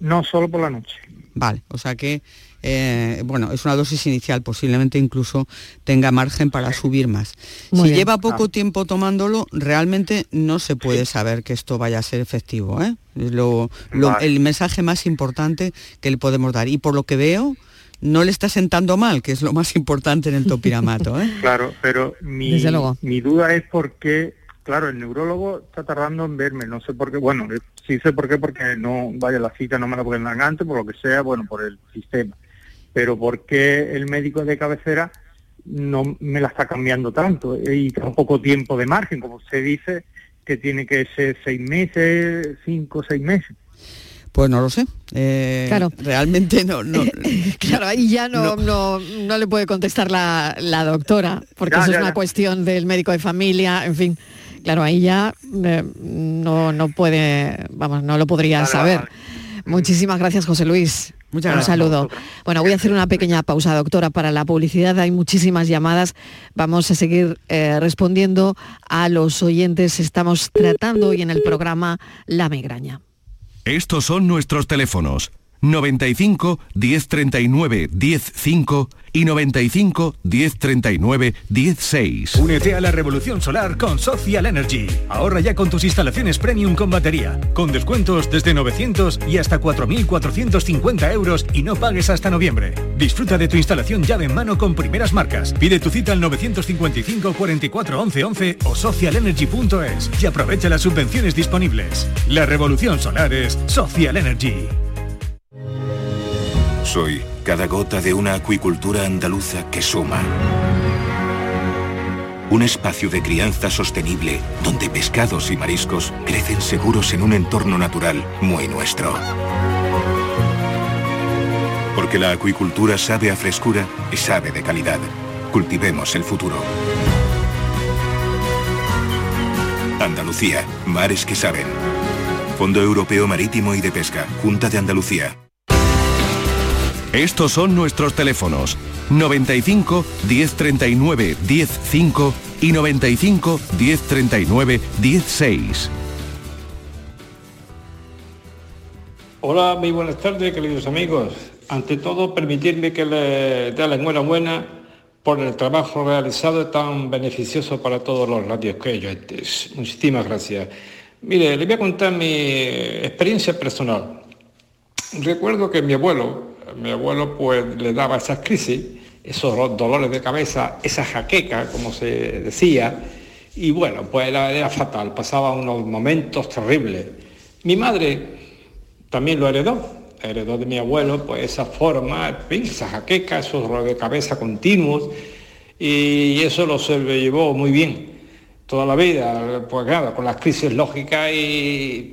No, solo por la noche. Vale, o sea que, eh, bueno, es una dosis inicial, posiblemente incluso tenga margen para subir más. Muy si bien. lleva poco Ah. tiempo tomándolo, realmente no se puede saber que esto vaya a ser efectivo. ¿eh? Es lo- lo- Vale. el mensaje más importante que le podemos dar. Y por lo que veo, no le está sentando mal, que es lo más importante en el topiramato. ¿eh? Claro, pero mi, mi duda es por qué, claro, el neurólogo está tardando en verme, no sé por qué, bueno, eh, sí sé por qué, porque no, vaya, la cita no me la pueden dar antes, por lo que sea, bueno, por el sistema. Pero por qué el médico de cabecera no me la está cambiando tanto y tan poco tiempo de margen, como usted dice, que tiene que ser seis meses, cinco, seis meses. Pues no lo sé. Eh, Claro. Realmente no. no Claro, ahí ya no, no. no le puede contestar la, la doctora, porque Ya, eso es una ya. cuestión del médico de familia, en fin. Claro, ahí ya eh, no, no puede, vamos, no lo podría saber. vale. Muchísimas gracias, José Luis. Muchas Un gracias. saludo. Bueno, voy a hacer una pequeña pausa, doctora, para la publicidad. Hay muchísimas llamadas. Vamos a seguir eh, respondiendo a los oyentes. Estamos tratando hoy en el programa la migraña. Estos son nuestros teléfonos 95 1039 105 y 95 1039 16. Únete a la revolución solar con Social Energy. Ahorra ya con tus instalaciones premium con batería, con descuentos desde 900 y hasta 4.450 euros y no pagues hasta noviembre. Disfruta de tu instalación llave en mano con primeras marcas. Pide tu cita al 955 44 11 11 o socialenergy.es y aprovecha las subvenciones disponibles. La revolución solar es Social Energy. Soy cada gota de una acuicultura andaluza que suma. Un espacio de crianza sostenible donde pescados y mariscos crecen seguros en un entorno natural muy nuestro. Porque la acuicultura sabe a frescura y sabe de calidad. Cultivemos el futuro. Andalucía, mares que saben. Fondo Europeo Marítimo y de Pesca, Junta de Andalucía. Estos son nuestros teléfonos 95 1039 105 y 95 1039 16. Hola, muy buenas tardes, queridos amigos. Ante todo, permitirme que le dé la enhorabuena por el trabajo realizado tan beneficioso para todos los radios que oyentes. Muchísimas gracias. Mire, le voy a contar mi experiencia personal. Recuerdo que mi abuelo, mi abuelo pues le daba esas crisis, esos dolores de cabeza, esa jaqueca, como se decía, y bueno, pues era, era fatal, pasaba unos momentos terribles. Mi madre también lo heredó, heredó de mi abuelo pues esa forma, esa jaqueca, esos dolores de cabeza continuos, y eso lo se lo llevó muy bien toda la vida, pues nada, con las crisis lógicas y,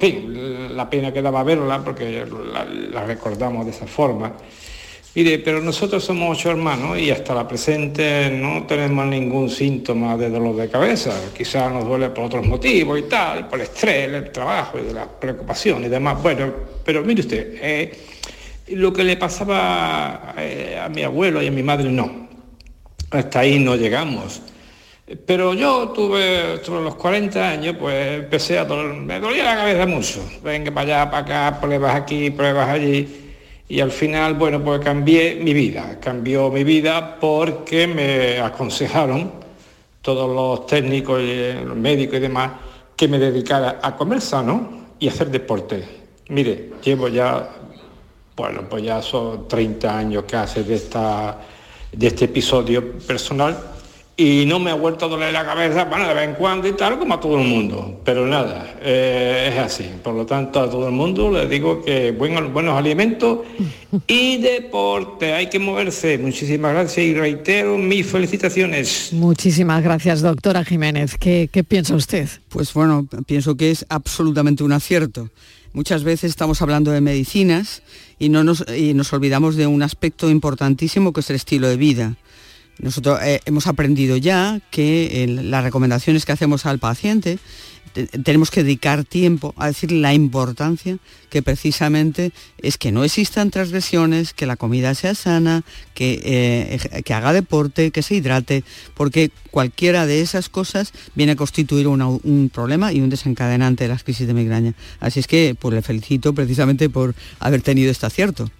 la pena que daba verla porque la, recordamos de esa forma. Mire, pero nosotros somos ocho hermanos y hasta la presente no tenemos ningún síntoma de dolor de cabeza. Quizás nos duele por otros motivos y tal, por el estrés, el trabajo y la preocupación y demás. Bueno, pero mire usted, eh, lo que le pasaba eh, a mi abuelo y a mi madre no. Hasta ahí no llegamos. Pero yo tuve, sobre los 40 años, pues empecé a doler, me dolía la cabeza mucho. Venga para allá, para acá, pruebas aquí, pruebas allí. Y al final, bueno, pues cambié mi vida. Cambió mi vida porque me aconsejaron todos los técnicos, y los médicos y demás, que me dedicara a comer sano y hacer deporte. Mire, llevo ya, bueno, pues ya son 30 años que hace de, esta, de este episodio personal y no me ha vuelto a doler la cabeza, bueno, de vez en cuando y tal, como a todo el mundo. Pero nada, eh, es así. Por lo tanto, a todo el mundo le digo que buen- buenos alimentos y deporte, hay que moverse. Muchísimas gracias y reitero mis felicitaciones. Muchísimas gracias, doctora Jiménez. ¿Qué, qué piensa usted? Pues bueno, pienso que es absolutamente un acierto. Muchas veces estamos hablando de medicinas y, no nos, y nos olvidamos de un aspecto importantísimo que es el estilo de vida. Nosotros eh, hemos aprendido ya que el- las recomendaciones que hacemos al paciente tenemos que dedicar tiempo a decir la importancia que precisamente es que no existan transgresiones, que la comida sea sana, que, eh, haga deporte, que se hidrate, porque cualquiera de esas cosas viene a constituir un problema y un desencadenante de las crisis de migraña. Así es que pues le felicito precisamente por haber tenido este acierto.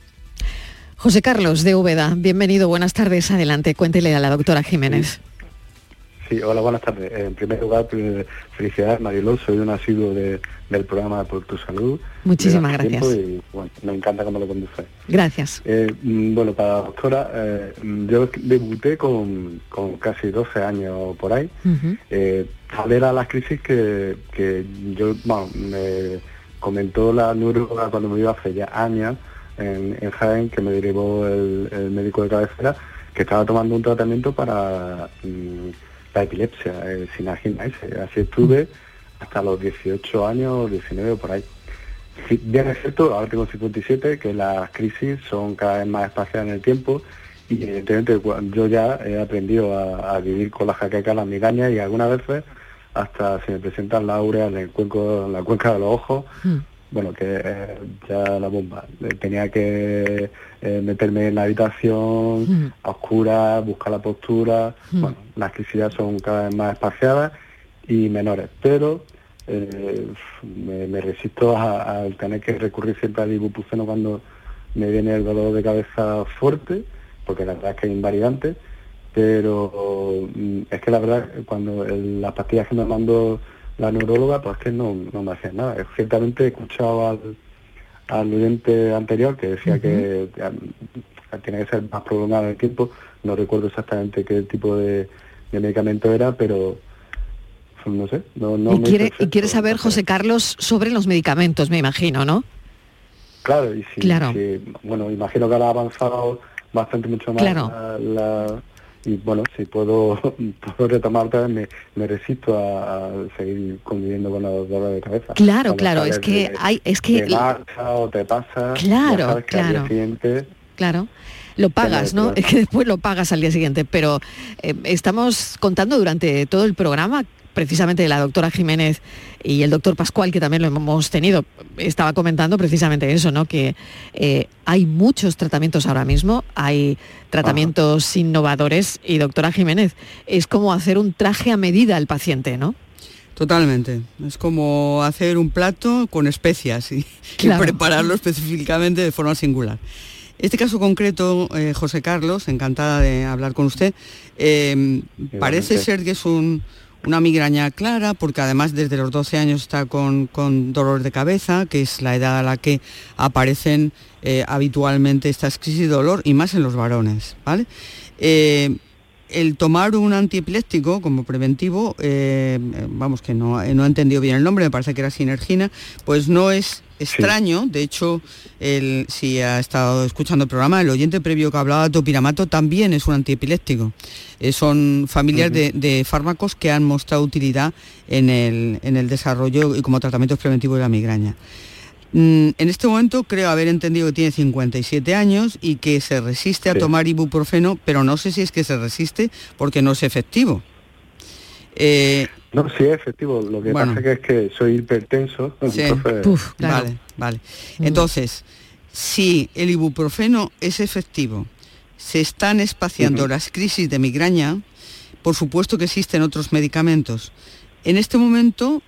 José Carlos de Úbeda, bienvenido, buenas tardes, adelante, cuéntele a la doctora Jiménez. Sí, hola, buenas tardes. En primer lugar, pues, felicidades, Mariló, soy un asiduo del programa Por tu Salud. Muchísimas gracias. Y, me encanta cómo lo conduce. Gracias. Eh, mm, bueno, para la doctora, eh, yo debuté con, casi 12 años por ahí. Eh, era la crisis que, yo, bueno, me comentó la neuróloga cuando me iba hace ya años en, Jaén, que me derivó el, médico de cabecera, que estaba tomando un tratamiento para... Mm, la epilepsia, eh, sin imaginarse. Así estuve hasta los 18 años, 19 por ahí. bien es cierto, ahora tengo 57, que las crisis son cada vez más espaciadas en el tiempo y evidentemente yo ya he aprendido a, vivir con la jaqueca, la migraña y algunas veces hasta se me presentan la aurea en, en la cuenca de los ojos, mm. Bueno, que es ya la bomba. Tenía que eh, meterme en la habitación a oscuras, buscar la postura. Bueno, las crisis son cada vez más espaciadas y menores, pero eh, me, resisto al tener que recurrir siempre al ibuprofeno cuando me viene el dolor de cabeza fuerte, porque la verdad es que es invalidante, pero mm, es que la verdad cuando las pastillas que me mandó la neuróloga, pues es que no, no me hacían nada. Ciertamente he escuchado al, al oyente anterior que decía que tiene que ser más prolongado el tiempo. No recuerdo exactamente qué tipo de, medicamento era, pero no sé. No, y, quiere, y quiere saber, José Carlos, sobre los medicamentos, me imagino, ¿no? Claro, y si, claro. bueno, imagino que ahora ha avanzado bastante mucho más la y bueno, si puedo, puedo retomar me, me resisto a, seguir conviviendo con la dolor de cabeza. Claro, claro, es que hay, es que... Te marcha o te pasa, claro, claro. claro. Lo pagas, ¿no? Es que después lo pagas al día siguiente, pero eh, estamos contando durante todo el programa precisamente la doctora Jiménez y el doctor Pascual, que también lo hemos tenido, estaba comentando precisamente eso, ¿no? Que eh, hay muchos tratamientos ahora mismo, hay tratamientos innovadores y doctora Jiménez, es como hacer un traje a medida al paciente, ¿no? Totalmente. Es como hacer un plato con especias y, prepararlo específicamente de forma singular. Este caso concreto, eh, José Carlos, encantada de hablar con usted, eh, parece ser que es un, una migraña clara, porque además desde los 12 años está con, dolor de cabeza, que es la edad a la que aparecen eh, habitualmente estas crisis de dolor, y más en los varones. ¿vale? Eh, el tomar un antiepiléptico como preventivo, eh, vamos que no, no he entendido bien el nombre, me parece que era sinergina, pues no es extraño. De hecho, el, si ha estado escuchando el programa, el oyente previo que hablaba de topiramato también es un antiepiléptico. Eh, son familias de, fármacos que han mostrado utilidad en el, en el desarrollo y como tratamientos preventivos de la migraña. Mm, en este momento creo haber entendido que tiene 57 años y que se resiste a tomar ibuprofeno, pero no sé si es que se resiste porque no es efectivo. Eh, no, sí es efectivo. Lo que pasa es que soy hipertenso. Vale, vale. Entonces, si el ibuprofeno es efectivo, se están espaciando las crisis de migraña, por supuesto que existen otros medicamentos. En este momento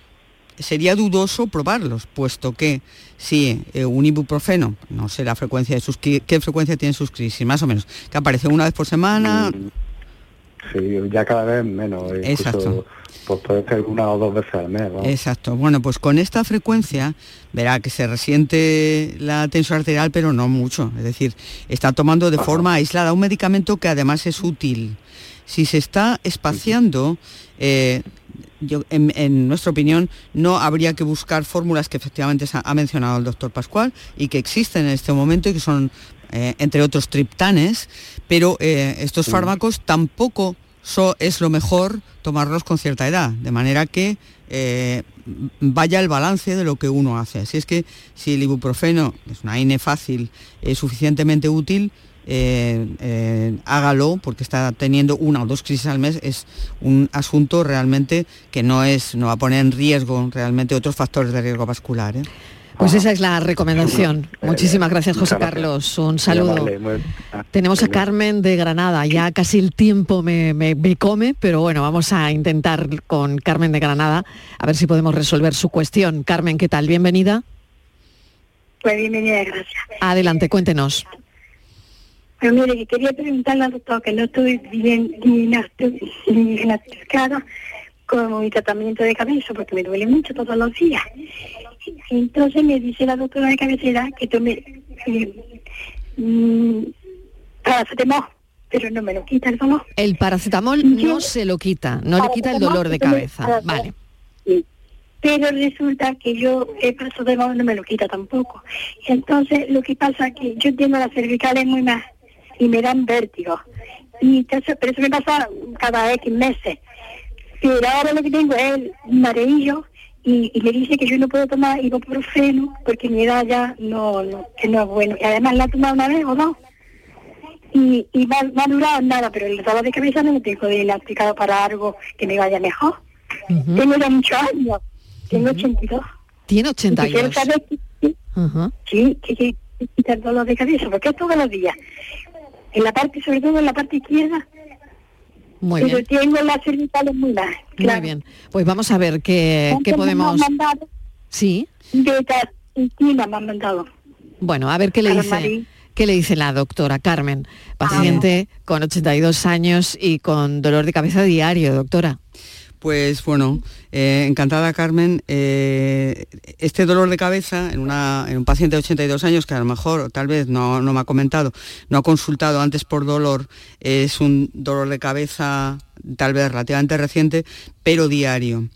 sería dudoso probarlos, puesto que si eh, un ibuprofeno, no sé la frecuencia de sus qué frecuencia tienen sus crisis, más o menos, que aparece una vez por semana. Mm, sí, ya cada vez menos. Exacto pues puede ser una o dos veces al mes. Exacto. Bueno, pues con esta frecuencia verá que se resiente la tensión arterial, pero no mucho. Es decir, está tomando de forma aislada un medicamento que además es útil. Si se está espaciando, eh, yo, en, nuestra opinión, no habría que buscar fórmulas que efectivamente ha mencionado el doctor Pascual y que existen en este momento y que son, eh, entre otros, triptanes, pero eh, estos fármacos tampoco es lo mejor tomarlos con cierta edad, de manera que eh, vaya el balance de lo que uno hace. Así es que si el ibuprofeno es una INE fácil, es suficientemente útil, hágalo porque está teniendo una o dos crisis al mes, es un asunto realmente que no es, no va a poner en riesgo realmente otros factores de riesgo vascular. Pues esa es la recomendación. Muchísimas gracias, José Carlos. Un saludo. Tenemos a Carmen de Granada. Ya casi el tiempo me, come, pero bueno, vamos a intentar con Carmen de Granada a ver si podemos resolver su cuestión. Carmen, ¿qué tal? Bienvenida. Pues bienvenida, gracias. Adelante, cuéntenos. Pero mire, quería preguntarle al doctor que no estoy bien diagnosticada con mi tratamiento de cabeza porque me duele mucho todos los días. Entonces me dice la doctora de cabecera que tome eh, mm, paracetamol, pero no me lo quita el dolor. El paracetamol no se lo quita, no le quita el dolor de cabeza. Vale. Pero resulta que yo el paracetamol no me lo quita tampoco. Entonces lo que pasa es que yo tengo las cervicales muy más y me dan vértigo. Y entonces, pero eso me pasa cada X meses. Pero ahora lo que tengo es mareillo y, me dice que yo no puedo tomar ibuprofeno porque mi edad ya no, no, que no es bueno. Y además la he tomado una vez o dos. Y, y me, ha, durado nada, pero el dolor de cabeza no me tengo de aplicado para algo que me vaya mejor. Tengo ya muchos años, tengo 82. ¿Tiene 82? sí, sí, que, que, el dolor de cabeza, porque es todos los días. En la parte, sobre todo en la parte izquierda, muy pero bien. tengo las cervicales muy mal. Muy bien. Pues vamos a ver qué, qué podemos... Me han mandado sí. me han mandado. Bueno, a ver qué le dice. ¿Qué le dice la doctora Carmen, paciente con 82 años y con dolor de cabeza diario, doctora? Pues bueno, eh, encantada Carmen. Eh, este dolor de cabeza en, un paciente de 82 años que a lo mejor tal vez no, no me ha comentado, no ha consultado antes por dolor, es un dolor de cabeza tal vez relativamente reciente, pero diario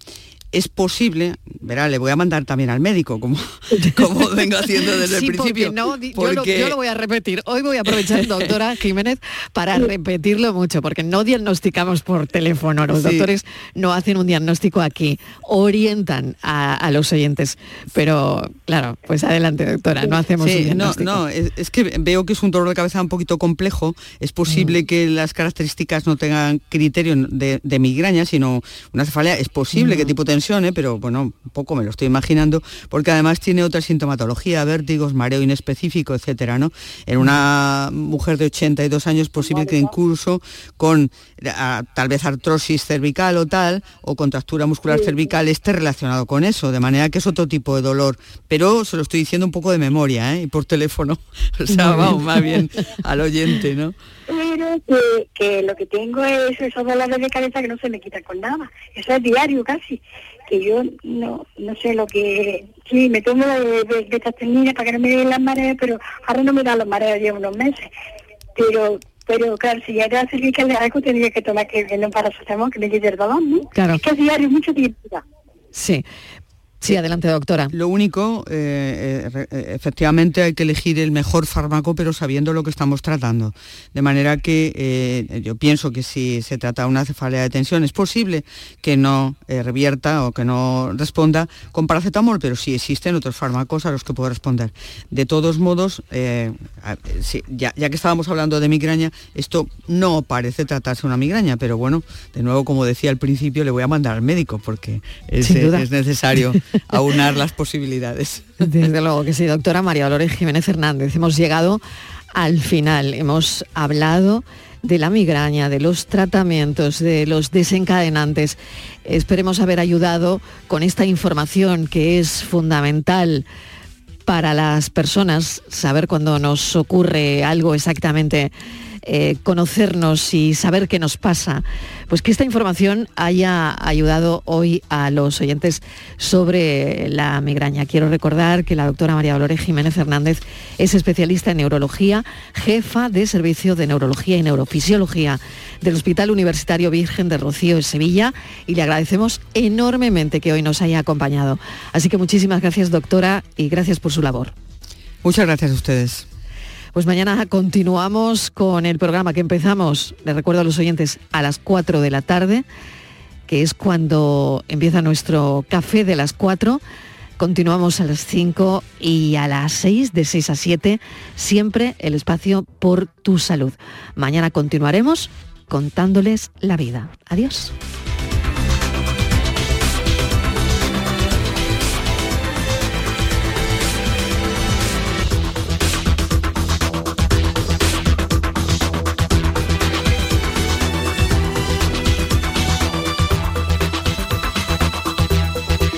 es posible, verá, le voy a mandar también al médico, como, como vengo haciendo desde el principio. No, yo, lo, voy a repetir. Hoy voy a aprovechar, doctora Jiménez, para repetirlo mucho, porque no diagnosticamos por teléfono. Los doctores no hacen un diagnóstico aquí, orientan a, los oyentes. Pero, claro, pues adelante, doctora, no hacemos un diagnóstico. No, no, es, que veo que es un dolor de cabeza un poquito complejo. Es posible mm. que las características no tengan criterio de, migraña, sino una cefalea. Es posible que mm. Pero bueno, un poco me lo estoy imaginando, porque además tiene otra sintomatología, vértigos, mareo inespecífico, etcétera, ¿no? En una mujer de 82 años posible que incluso con tal vez artrosis cervical o tal, o contractura muscular cervical esté relacionado con eso, de manera que es otro tipo de dolor, pero se lo estoy diciendo un poco de memoria, ¿eh? Y por teléfono, o sea, vamos más bien al oyente, ¿no? Pero que, que, lo que tengo es esos dolores de cabeza que no se me quitan con nada. Eso es diario casi que yo no no sé lo que sí me tomo de, de, para que no me den las mareas pero ahora no me dan las mareas ya unos meses. Pero pero claro si ya era cervical de algo tendría que tomar que no para paracetamol que me quite el dolor ¿no? claro. Es que diario mucho tiempo sí Sí, adelante, doctora. Lo único, eh, eh, eh, efectivamente hay que elegir el mejor fármaco, pero sabiendo lo que estamos tratando. De manera que yo pienso que si se trata de una cefalea de tensión, es posible que no revierta o que no responda con paracetamol, pero sí existen otros fármacos a los que puedo responder. De todos modos, ya, ya, que estábamos hablando de migraña, esto no parece tratarse una migraña, pero bueno, de nuevo, como decía al principio, le voy a mandar al médico porque es, es necesario aunar las posibilidades. Desde luego que sí, doctora María Dolores Jiménez Hernández. Hemos llegado al final, hemos hablado de la migraña, de los tratamientos, de los desencadenantes. Esperemos haber ayudado con esta información que es fundamental para las personas, saber cuando nos ocurre algo exactamente eh, conocernos y saber qué nos pasa, pues que esta información haya ayudado hoy a los oyentes sobre la migraña. Quiero recordar que la doctora María Dolores Jiménez Hernández es especialista en neurología, jefa de servicio de neurología y neurofisiología del Hospital Universitario Virgen de Rocío en Sevilla y le agradecemos enormemente que hoy nos haya acompañado. Así que muchísimas gracias doctora y gracias por su labor. Muchas gracias a ustedes. Pues mañana continuamos con el programa que empezamos, le recuerdo a los oyentes, a las 4 de la tarde, que es cuando empieza nuestro café de las 4 Continuamos a las 5 y a las 6, de 6 a 7, siempre el espacio por tu salud. Mañana continuaremos contándoles la vida. Adiós.